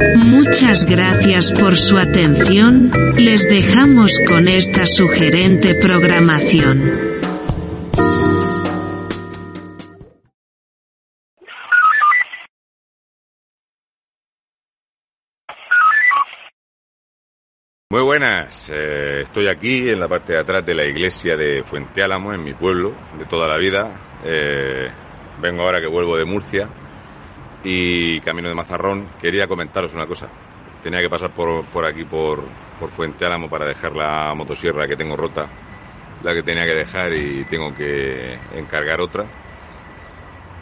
Muchas gracias por su atención, les dejamos con esta sugerente programación. Muy buenas, eh, estoy aquí en la parte de atrás de la iglesia de Fuente Álamo, en mi pueblo, de toda la vida. Eh, vengo ahora que vuelvo de Murcia y camino de Mazarrón. Quería comentaros una cosa. Tenía que pasar por, por aquí, por, por Fuente Álamo, para dejar la motosierra que tengo rota, la que tenía que dejar y tengo que encargar otra.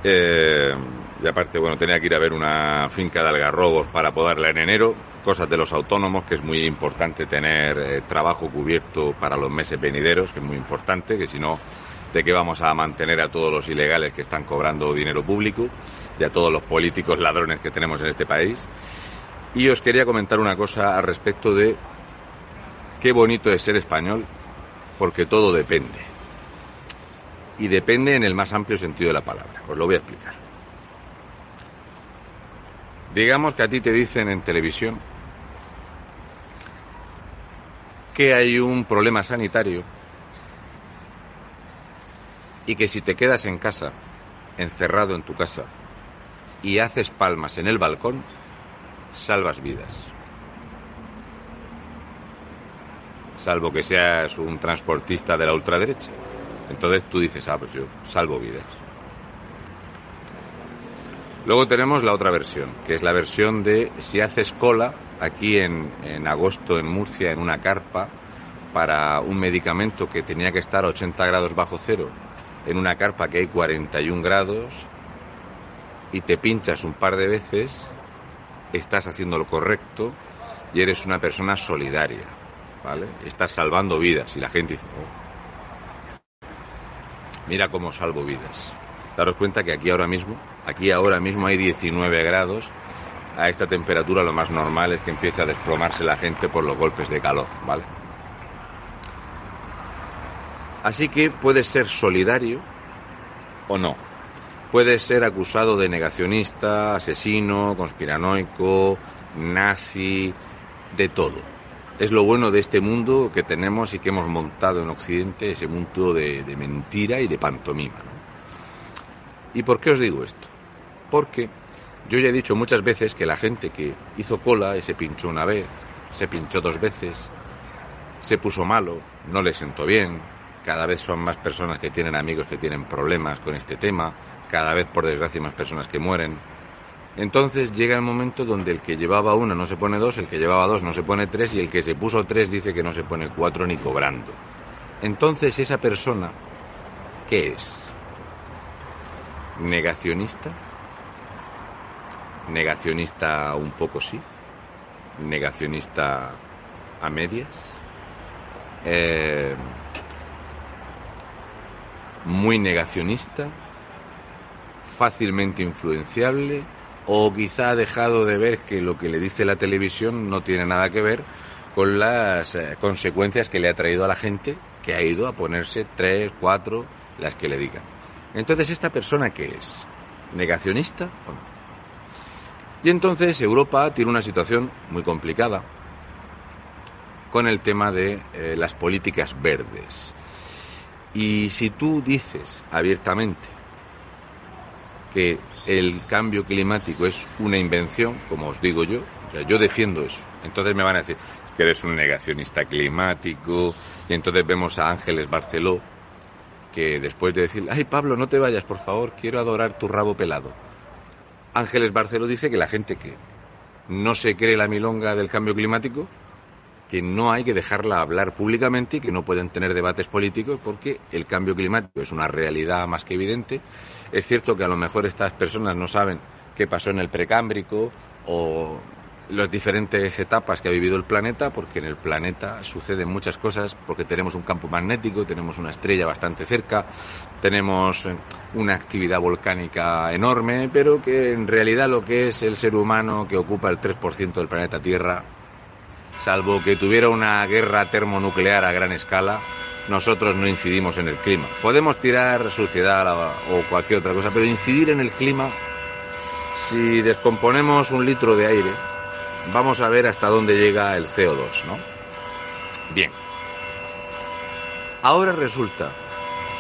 Eh, y aparte, bueno, tenía que ir a ver una finca de algarrobos para podarla en enero, cosas de los autónomos, que es muy importante tener eh, trabajo cubierto para los meses venideros, que es muy importante, que si no, ¿de qué vamos a mantener a todos los ilegales que están cobrando dinero público y a todos los políticos ladrones que tenemos en este país? Y os quería comentar una cosa al respecto de qué bonito es ser español, porque todo depende. Y depende en el más amplio sentido de la palabra. Os lo voy a explicar. Digamos que a ti te dicen en televisión que hay un problema sanitario y que si te quedas en casa, encerrado en tu casa, y haces palmas en el balcón, salvas vidas. Salvo que seas un transportista de la ultraderecha. Entonces tú dices, ah, pues yo salvo vidas. Luego tenemos la otra versión, que es la versión de si haces cola aquí en, en, agosto en Murcia en una carpa para un medicamento que tenía que estar a 80 grados bajo cero, en una carpa que hay 41 grados, y te pinchas un par de veces, estás haciendo lo correcto y eres una persona solidaria, ¿vale? Estás salvando vidas y la gente dice, oh, mira cómo salvo vidas. Daros cuenta que aquí ahora mismo, aquí ahora mismo hay 19 grados. A esta temperatura lo más normal es que empiece a desplomarse la gente por los golpes de calor, ¿vale? Así que puedes ser solidario o no. Puedes ser acusado de negacionista, asesino, conspiranoico, nazi, de todo. Es lo bueno de este mundo que tenemos y que hemos montado en Occidente, ese mundo de, mentira y de pantomima. ¿Y por qué os digo esto? Porque yo ya he dicho muchas veces que la gente que hizo cola y se pinchó una vez, se pinchó dos veces, se puso malo, no le sentó bien, cada vez son más personas que tienen amigos que tienen problemas con este tema, cada vez por desgracia más personas que mueren. Entonces llega el momento donde el que llevaba uno no se pone dos, el que llevaba dos no se pone tres y el que se puso tres dice que no se pone cuatro ni cobrando. Entonces esa persona, ¿qué es? ¿Negacionista? ¿Negacionista un poco sí? ¿Negacionista a medias? Eh, muy negacionista, fácilmente influenciable o quizá ha dejado de ver que lo que le dice la televisión no tiene nada que ver con las eh, consecuencias que le ha traído a la gente que ha ido a ponerse tres, cuatro las que le digan. Entonces, ¿esta persona qué es? ¿Negacionista o no? Y entonces Europa tiene una situación muy complicada con el tema de eh, las políticas verdes. Y si tú dices abiertamente que el cambio climático es una invención, como os digo yo, yo defiendo eso, entonces me van a decir que eres un negacionista climático, y entonces vemos a Ángeles Barceló, que después de decir, ay Pablo, no te vayas, por favor, quiero adorar tu rabo pelado. Ángeles Barceló dice que la gente que no se cree la milonga del cambio climático, que no hay que dejarla hablar públicamente y que no pueden tener debates políticos porque el cambio climático es una realidad más que evidente. Es cierto que a lo mejor estas personas no saben qué pasó en el precámbrico o las diferentes etapas que ha vivido el planeta, porque en el planeta suceden muchas cosas, porque tenemos un campo magnético, tenemos una estrella bastante cerca, tenemos eh, una actividad volcánica enorme, pero que en realidad lo que es el ser humano que ocupa el 3% del planeta Tierra, salvo que tuviera una guerra termonuclear a gran escala, nosotros no incidimos en el clima. Podemos tirar suciedad o cualquier otra cosa, pero incidir en el clima, si descomponemos un litro de aire, vamos a ver hasta dónde llega el CO2, ¿no? Bien. Ahora resulta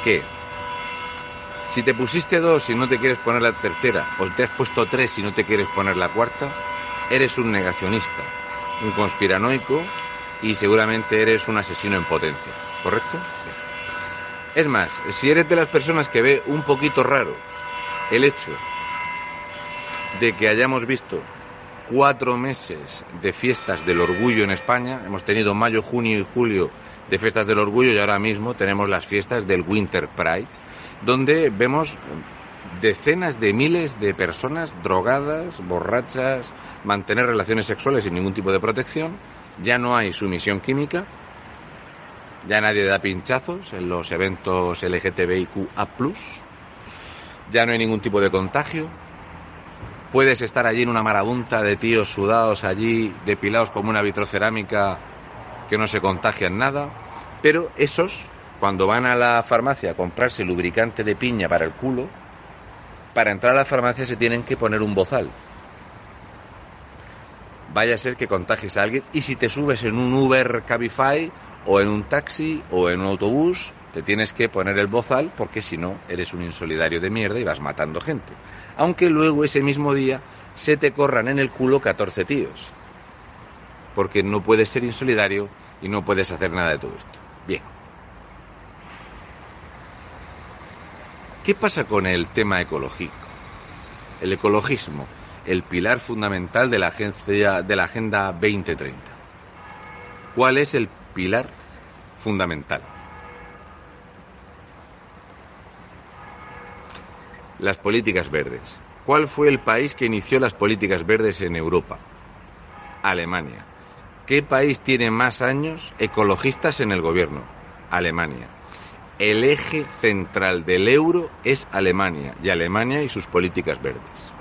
que si te pusiste dos y no te quieres poner la tercera, o te has puesto tres y no te quieres poner la cuarta, eres un negacionista, un conspiranoico y seguramente eres un asesino en potencia, ¿correcto? Es más, si eres de las personas que ve un poquito raro el hecho de que hayamos visto cuatro meses de fiestas del orgullo en España. Hemos tenido mayo, junio y julio de fiestas del orgullo y ahora mismo tenemos las fiestas del Winter Pride, donde vemos decenas de miles de personas drogadas, borrachas, mantener relaciones sexuales sin ningún tipo de protección. Ya no hay sumisión química, ya nadie da pinchazos en los eventos LGTBIQA+, ya no hay ningún tipo de contagio, Puedes estar allí en una marabunta de tíos sudados allí, depilados como una vitrocerámica, que no se contagian nada. Pero esos, cuando van a la farmacia a comprarse lubricante de piña para el culo, para entrar a la farmacia se tienen que poner un bozal. Vaya a ser que contagies a alguien y si te subes en un Uber Cabify o en un taxi o en un autobús, te tienes que poner el bozal porque si no eres un insolidario de mierda y vas matando gente aunque luego ese mismo día se te corran en el culo 14 tíos. Porque no puedes ser insolidario y no puedes hacer nada de todo esto. Bien. ¿Qué pasa con el tema ecológico? El ecologismo, el pilar fundamental de la, agencia, de la Agenda 2030. ¿Cuál es el pilar fundamental? las políticas verdes. ¿Cuál fue el país que inició las políticas verdes en Europa? Alemania. ¿Qué país tiene más años ecologistas en el gobierno? Alemania. El eje central del euro es Alemania y Alemania y sus políticas verdes.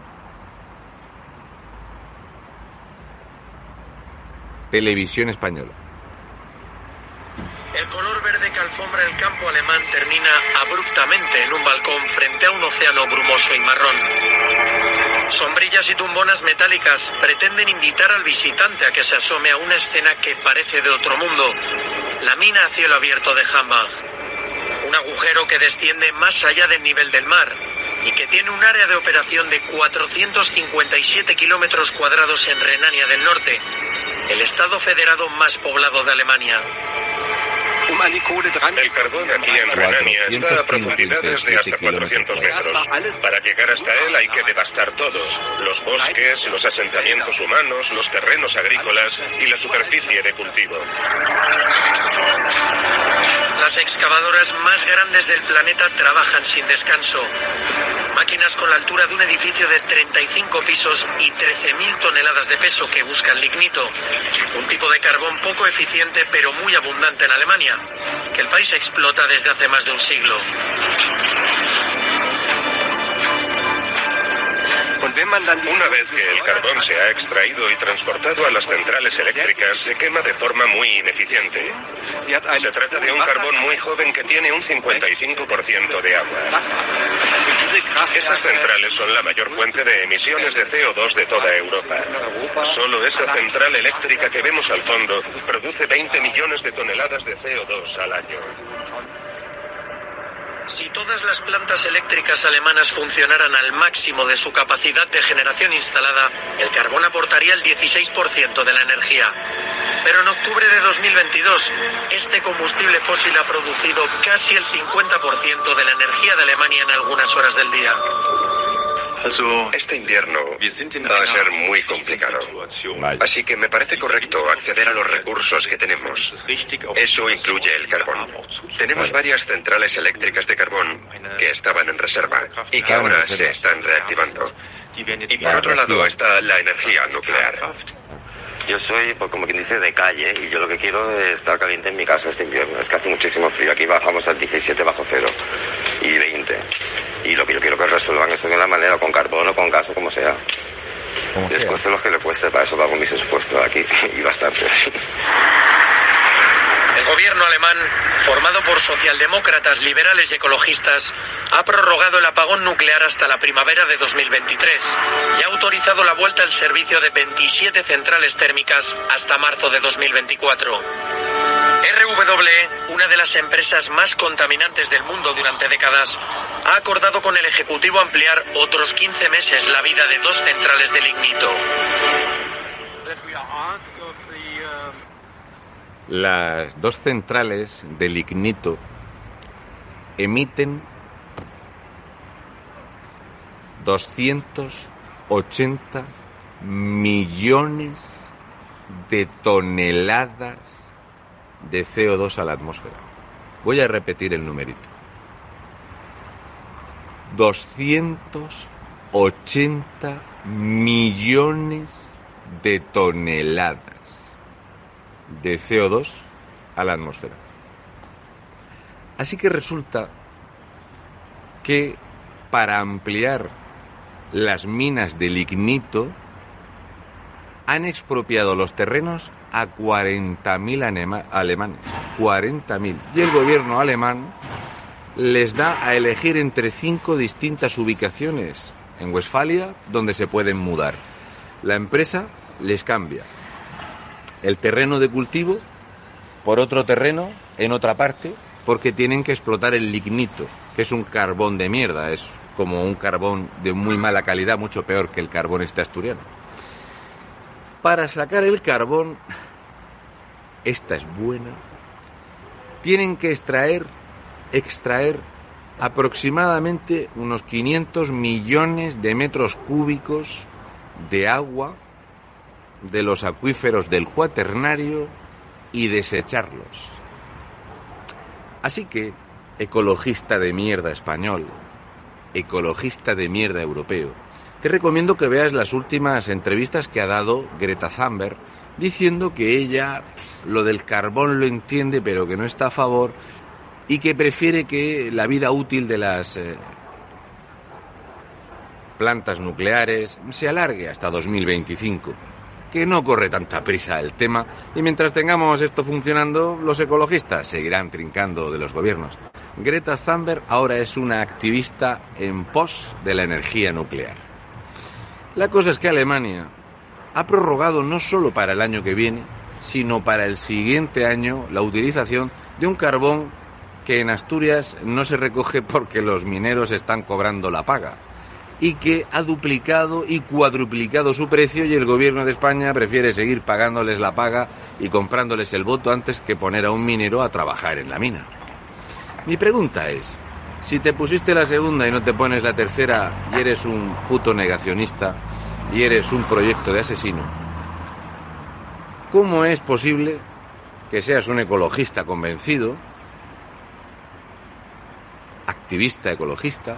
Televisión española. El color verde que alfombra el campo alemán termina abruptamente en un balcón frente a un océano brumoso y marrón. Sombrillas y tumbonas metálicas pretenden invitar al visitante a que se asome a una escena que parece de otro mundo, la mina a cielo abierto de Hambach. Un agujero que desciende más allá del nivel del mar y que tiene un área de operación de 457 kilómetros cuadrados en Renania del Norte, el estado federado más poblado de Alemania. El carbón aquí en Renania está a profundidades de hasta 400 metros. Para llegar hasta él hay que devastar todo. Los bosques, los asentamientos humanos, los terrenos agrícolas y la superficie de cultivo. Las excavadoras más grandes del planeta trabajan sin descanso. Máquinas con la altura de un edificio de 35 pisos y 13.000 toneladas de peso que buscan lignito. Un tipo de carbón poco eficiente pero muy abundante en Alemania, que el país explota desde hace más de un siglo. Una vez que el carbón se ha extraído y transportado a las centrales eléctricas, se quema de forma muy ineficiente. Se trata de un carbón muy joven que tiene un 55% de agua. Esas centrales son la mayor fuente de emisiones de CO2 de toda Europa. Solo esa central eléctrica que vemos al fondo produce 20 millones de toneladas de CO2 al año. Si todas las plantas eléctricas alemanas funcionaran al máximo de su capacidad de generación instalada, el carbón aportaría el 16% de la energía. Pero en octubre de 2022, este combustible fósil ha producido casi el 50% de la energía de Alemania en algunas horas del día. Este invierno va a ser muy complicado. Así que me parece correcto acceder a los recursos que tenemos. Eso incluye el carbón. Tenemos varias centrales eléctricas de carbón que estaban en reserva y que ahora se están reactivando. Y por otro lado está la energía nuclear. Yo soy, pues, como quien dice, de calle y yo lo que quiero es estar caliente en mi casa este invierno. Es que hace muchísimo frío. Aquí bajamos al 17 bajo cero y 20. Y lo que yo quiero que resuelvan eso de una manera, con carbón o con gas o como sea. Después de lo que le cueste, para eso pago mis supuesto aquí y bastante. El gobierno alemán, formado por socialdemócratas, liberales y ecologistas, ha prorrogado el apagón nuclear hasta la primavera de 2023 y ha autorizado la vuelta al servicio de 27 centrales térmicas hasta marzo de 2024. RWE, una de las empresas más contaminantes del mundo durante décadas, ha acordado con el Ejecutivo ampliar otros 15 meses la vida de dos centrales de lignito. Las dos centrales de lignito emiten 280 millones de toneladas de CO2 a la atmósfera. Voy a repetir el numerito. 280 millones de toneladas de CO2 a la atmósfera. Así que resulta que para ampliar las minas de lignito han expropiado los terrenos a 40.000 alemanes. 40.000. Y el gobierno alemán les da a elegir entre cinco distintas ubicaciones en Westfalia donde se pueden mudar. La empresa les cambia el terreno de cultivo por otro terreno en otra parte porque tienen que explotar el lignito, que es un carbón de mierda, es como un carbón de muy mala calidad, mucho peor que el carbón este asturiano. Para sacar el carbón, esta es buena, tienen que extraer, extraer aproximadamente unos 500 millones de metros cúbicos de agua de los acuíferos del cuaternario y desecharlos. Así que, ecologista de mierda español, ecologista de mierda europeo, te recomiendo que veas las últimas entrevistas que ha dado Greta Thunberg diciendo que ella lo del carbón lo entiende pero que no está a favor y que prefiere que la vida útil de las eh, plantas nucleares se alargue hasta 2025 que no corre tanta prisa el tema y mientras tengamos esto funcionando, los ecologistas seguirán trincando de los gobiernos. Greta Thunberg ahora es una activista en pos de la energía nuclear. La cosa es que Alemania ha prorrogado no solo para el año que viene, sino para el siguiente año la utilización de un carbón que en Asturias no se recoge porque los mineros están cobrando la paga y que ha duplicado y cuadruplicado su precio y el gobierno de España prefiere seguir pagándoles la paga y comprándoles el voto antes que poner a un minero a trabajar en la mina. Mi pregunta es, si te pusiste la segunda y no te pones la tercera y eres un puto negacionista y eres un proyecto de asesino, ¿cómo es posible que seas un ecologista convencido, activista ecologista,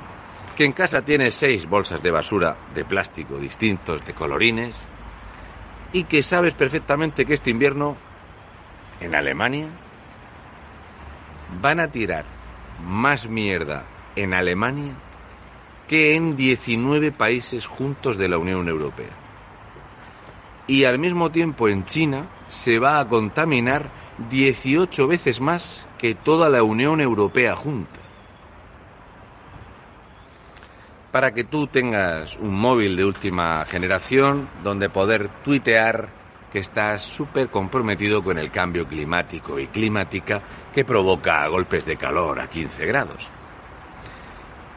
que en casa tienes seis bolsas de basura de plástico distintos, de colorines, y que sabes perfectamente que este invierno en Alemania van a tirar más mierda en Alemania que en 19 países juntos de la Unión Europea. Y al mismo tiempo en China se va a contaminar 18 veces más que toda la Unión Europea junta. Para que tú tengas un móvil de última generación donde poder tuitear que estás súper comprometido con el cambio climático y climática que provoca golpes de calor a 15 grados.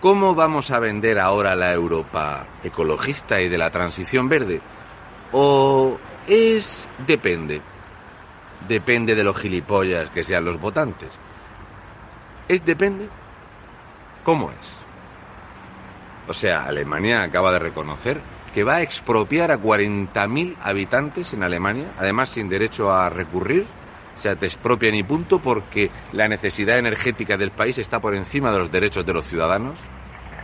¿Cómo vamos a vender ahora la Europa ecologista y de la transición verde? ¿O es depende? Depende de los gilipollas que sean los votantes. ¿Es depende? ¿Cómo es? O sea, Alemania acaba de reconocer que va a expropiar a 40.000 habitantes en Alemania, además sin derecho a recurrir. O sea, te expropian y punto porque la necesidad energética del país está por encima de los derechos de los ciudadanos.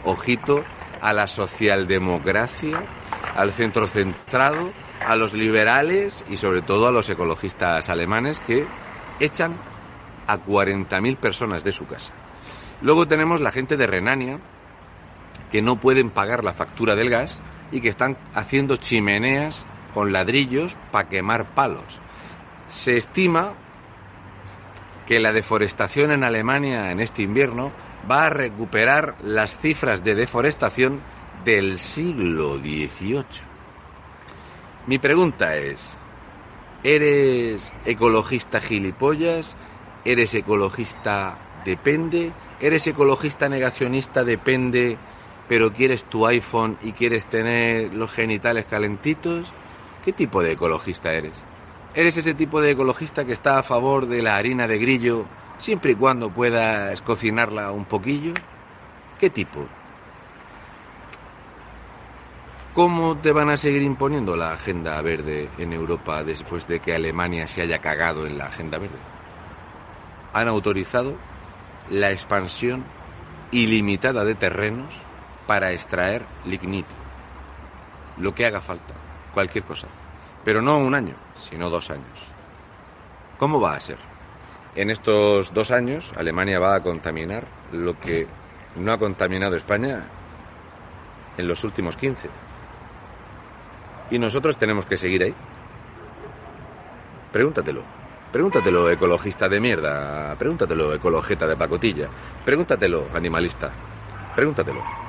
Ojito a la socialdemocracia, al centro centrado, a los liberales y sobre todo a los ecologistas alemanes que echan a 40.000 personas de su casa. Luego tenemos la gente de Renania que no pueden pagar la factura del gas y que están haciendo chimeneas con ladrillos para quemar palos. Se estima que la deforestación en Alemania en este invierno va a recuperar las cifras de deforestación del siglo XVIII. Mi pregunta es, ¿eres ecologista gilipollas? ¿Eres ecologista depende? ¿Eres ecologista negacionista depende pero quieres tu iPhone y quieres tener los genitales calentitos, ¿qué tipo de ecologista eres? ¿Eres ese tipo de ecologista que está a favor de la harina de grillo siempre y cuando puedas cocinarla un poquillo? ¿Qué tipo? ¿Cómo te van a seguir imponiendo la agenda verde en Europa después de que Alemania se haya cagado en la agenda verde? Han autorizado la expansión ilimitada de terrenos para extraer lignito. Lo que haga falta, cualquier cosa. Pero no un año, sino dos años. ¿Cómo va a ser? En estos dos años Alemania va a contaminar lo que no ha contaminado España en los últimos 15. Y nosotros tenemos que seguir ahí. Pregúntatelo. Pregúntatelo, ecologista de mierda. Pregúntatelo, ecologeta de pacotilla. Pregúntatelo, animalista. Pregúntatelo.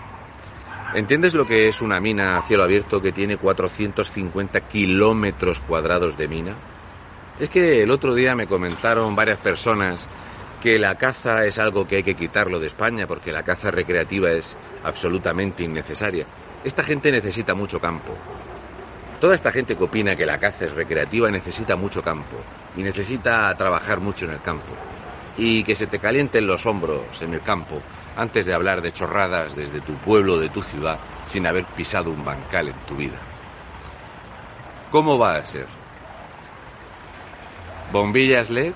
¿Entiendes lo que es una mina a cielo abierto que tiene 450 kilómetros cuadrados de mina? Es que el otro día me comentaron varias personas que la caza es algo que hay que quitarlo de España porque la caza recreativa es absolutamente innecesaria. Esta gente necesita mucho campo. Toda esta gente que opina que la caza es recreativa necesita mucho campo y necesita trabajar mucho en el campo. Y que se te calienten los hombros en el campo antes de hablar de chorradas desde tu pueblo de tu ciudad sin haber pisado un bancal en tu vida. ¿Cómo va a ser? Bombillas LED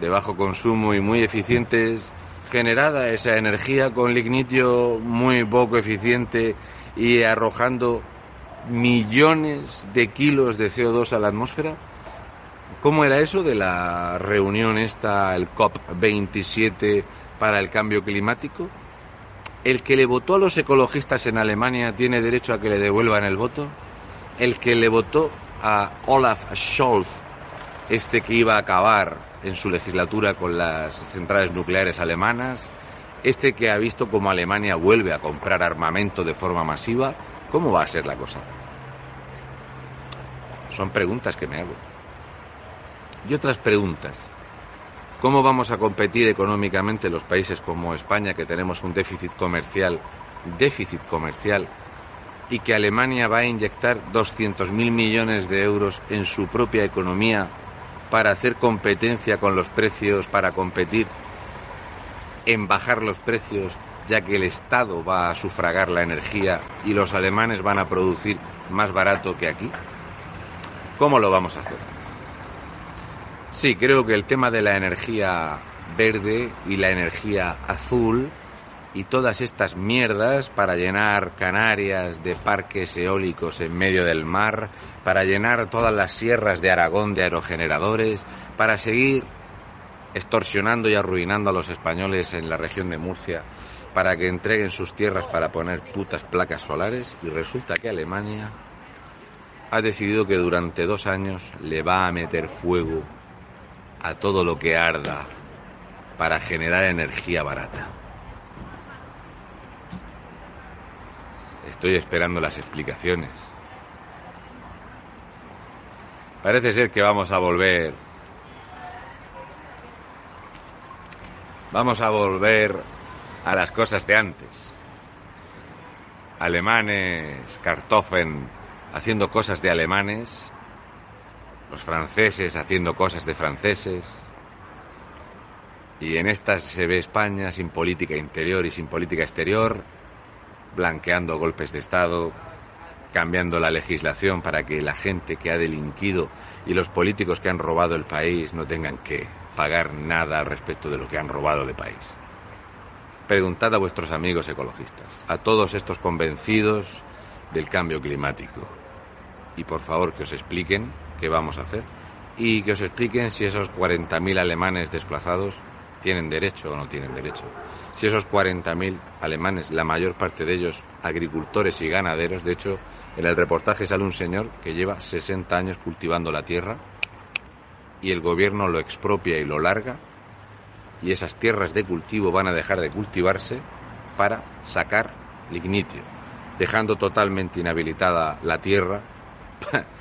de bajo consumo y muy eficientes, generada esa energía con lignitio muy poco eficiente y arrojando millones de kilos de CO2 a la atmósfera. ¿Cómo era eso de la reunión esta, el COP27 para el cambio climático? ¿El que le votó a los ecologistas en Alemania tiene derecho a que le devuelvan el voto? ¿El que le votó a Olaf Scholz, este que iba a acabar en su legislatura con las centrales nucleares alemanas? ¿Este que ha visto cómo Alemania vuelve a comprar armamento de forma masiva? ¿Cómo va a ser la cosa? Son preguntas que me hago. Y otras preguntas ¿Cómo vamos a competir económicamente los países como España, que tenemos un déficit comercial, déficit comercial, y que Alemania va a inyectar 200.000 millones de euros en su propia economía para hacer competencia con los precios, para competir en bajar los precios, ya que el Estado va a sufragar la energía y los alemanes van a producir más barato que aquí? ¿Cómo lo vamos a hacer? Sí, creo que el tema de la energía verde y la energía azul y todas estas mierdas para llenar Canarias de parques eólicos en medio del mar, para llenar todas las sierras de Aragón de aerogeneradores, para seguir extorsionando y arruinando a los españoles en la región de Murcia. para que entreguen sus tierras para poner putas placas solares y resulta que Alemania ha decidido que durante dos años le va a meter fuego a todo lo que arda para generar energía barata. Estoy esperando las explicaciones. Parece ser que vamos a volver. Vamos a volver a las cosas de antes. Alemanes, Kartoffeln haciendo cosas de alemanes, los franceses haciendo cosas de franceses, y en estas se ve España sin política interior y sin política exterior, blanqueando golpes de Estado, cambiando la legislación para que la gente que ha delinquido y los políticos que han robado el país no tengan que pagar nada al respecto de lo que han robado de país. Preguntad a vuestros amigos ecologistas, a todos estos convencidos del cambio climático, y por favor que os expliquen qué vamos a hacer y que os expliquen si esos 40.000 alemanes desplazados tienen derecho o no tienen derecho. Si esos 40.000 alemanes, la mayor parte de ellos agricultores y ganaderos, de hecho, en el reportaje sale un señor que lleva 60 años cultivando la tierra y el gobierno lo expropia y lo larga y esas tierras de cultivo van a dejar de cultivarse para sacar lignitio, dejando totalmente inhabilitada la tierra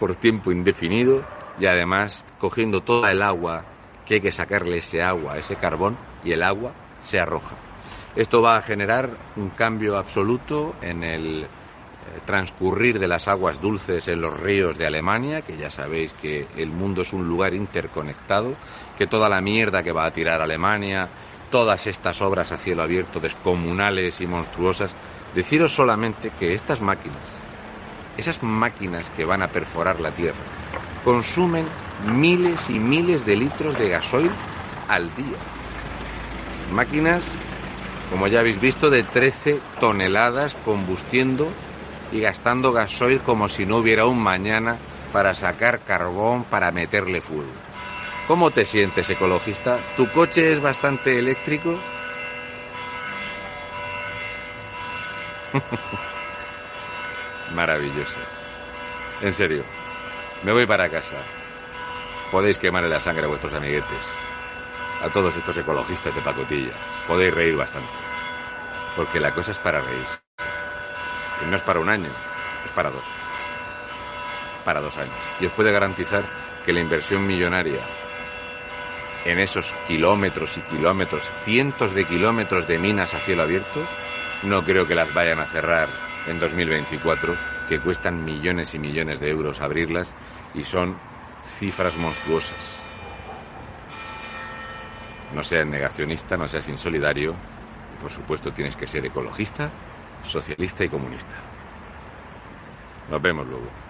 por tiempo indefinido y además cogiendo toda el agua que hay que sacarle ese agua, ese carbón y el agua se arroja. Esto va a generar un cambio absoluto en el eh, transcurrir de las aguas dulces en los ríos de Alemania, que ya sabéis que el mundo es un lugar interconectado, que toda la mierda que va a tirar Alemania, todas estas obras a cielo abierto descomunales y monstruosas, deciros solamente que estas máquinas, esas máquinas que van a perforar la tierra, consumen miles y miles de litros de gasoil al día. Máquinas, como ya habéis visto, de 13 toneladas combustiendo y gastando gasoil como si no hubiera un mañana para sacar carbón para meterle fuego. ¿Cómo te sientes, ecologista? ¿Tu coche es bastante eléctrico? Maravilloso. En serio, me voy para casa. Podéis quemarle la sangre a vuestros amiguetes. A todos estos ecologistas de pacotilla. Podéis reír bastante. Porque la cosa es para reírse. Y no es para un año, es para dos. Para dos años. Y os puede garantizar que la inversión millonaria en esos kilómetros y kilómetros, cientos de kilómetros de minas a cielo abierto, no creo que las vayan a cerrar en 2024, que cuestan millones y millones de euros abrirlas y son cifras monstruosas. No seas negacionista, no seas insolidario. Por supuesto, tienes que ser ecologista, socialista y comunista. Nos vemos luego.